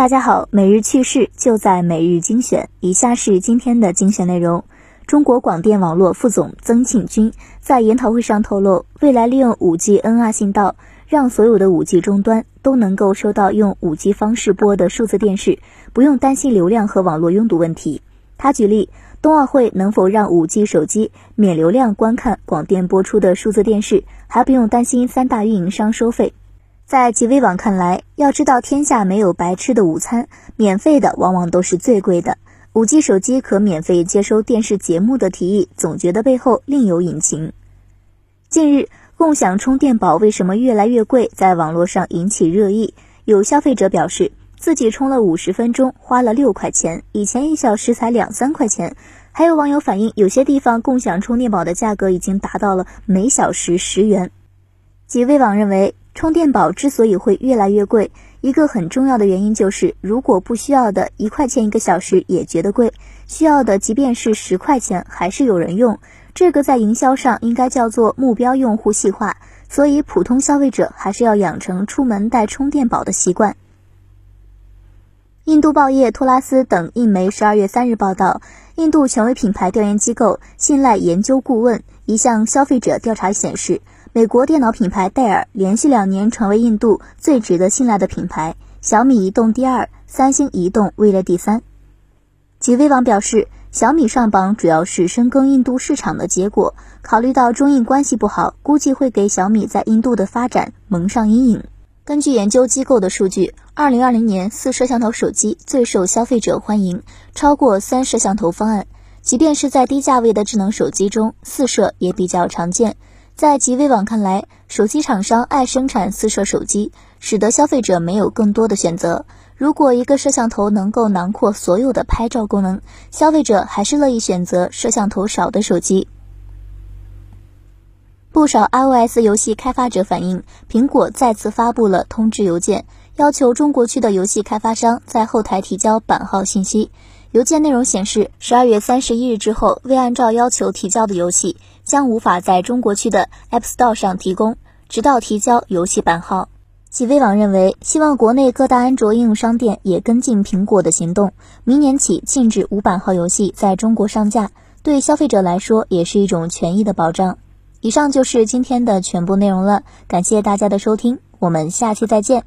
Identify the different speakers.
Speaker 1: 大家好，每日趣事就在每日精选。以下是今天的精选内容。中国广电网络副总曾庆军在研讨会上透露，未来利用 5G NR 信道，让所有的 5G 终端都能够收到用 5G 方式播的数字电视，不用担心流量和网络拥堵问题。他举例，冬奥会能否让 5G 手机免流量观看广电播出的数字电视，还不用担心三大运营商收费。在极微网看来，要知道天下没有白吃的午餐，免费的往往都是最贵的。五 G 手机可免费接收电视节目的提议，总觉得背后另有隐情。近日，共享充电宝为什么越来越贵，在网络上引起热议。有消费者表示，自己充了五十分钟，花了六块钱，以前一小时才两三块钱。还有网友反映，有些地方共享充电宝的价格已经达到了每小时十元。极微网认为。充电宝之所以会越来越贵，一个很重要的原因就是，如果不需要的，一块钱一个小时也觉得贵；需要的，即便是十块钱，还是有人用。这个在营销上应该叫做目标用户细化，所以普通消费者还是要养成出门带充电宝的习惯。印度报业托拉斯等印媒十二月三日报道，印度权威品牌调研机构信赖研究顾问一项消费者调查显示。美国电脑品牌戴尔连续两年成为印度最值得信赖的品牌，小米移动第二，三星移动位列第三。极微网表示，小米上榜主要是深耕印度市场的结果。考虑到中印关系不好，估计会给小米在印度的发展蒙上阴影。根据研究机构的数据，二零二零年四摄像头手机最受消费者欢迎，超过三摄像头方案。即便是在低价位的智能手机中，四摄也比较常见。在极微网看来，手机厂商爱生产四摄手机，使得消费者没有更多的选择。如果一个摄像头能够囊括所有的拍照功能，消费者还是乐意选择摄像头少的手机。不少 iOS 游戏开发者反映，苹果再次发布了通知邮件，要求中国区的游戏开发商在后台提交版号信息。邮件内容显示，十二月三十一日之后未按照要求提交的游戏将无法在中国区的 App Store 上提供，直到提交游戏版号。企微网认为，希望国内各大安卓应用商店也跟进苹果的行动，明年起禁止无版号游戏在中国上架，对消费者来说也是一种权益的保障。以上就是今天的全部内容了，感谢大家的收听，我们下期再见。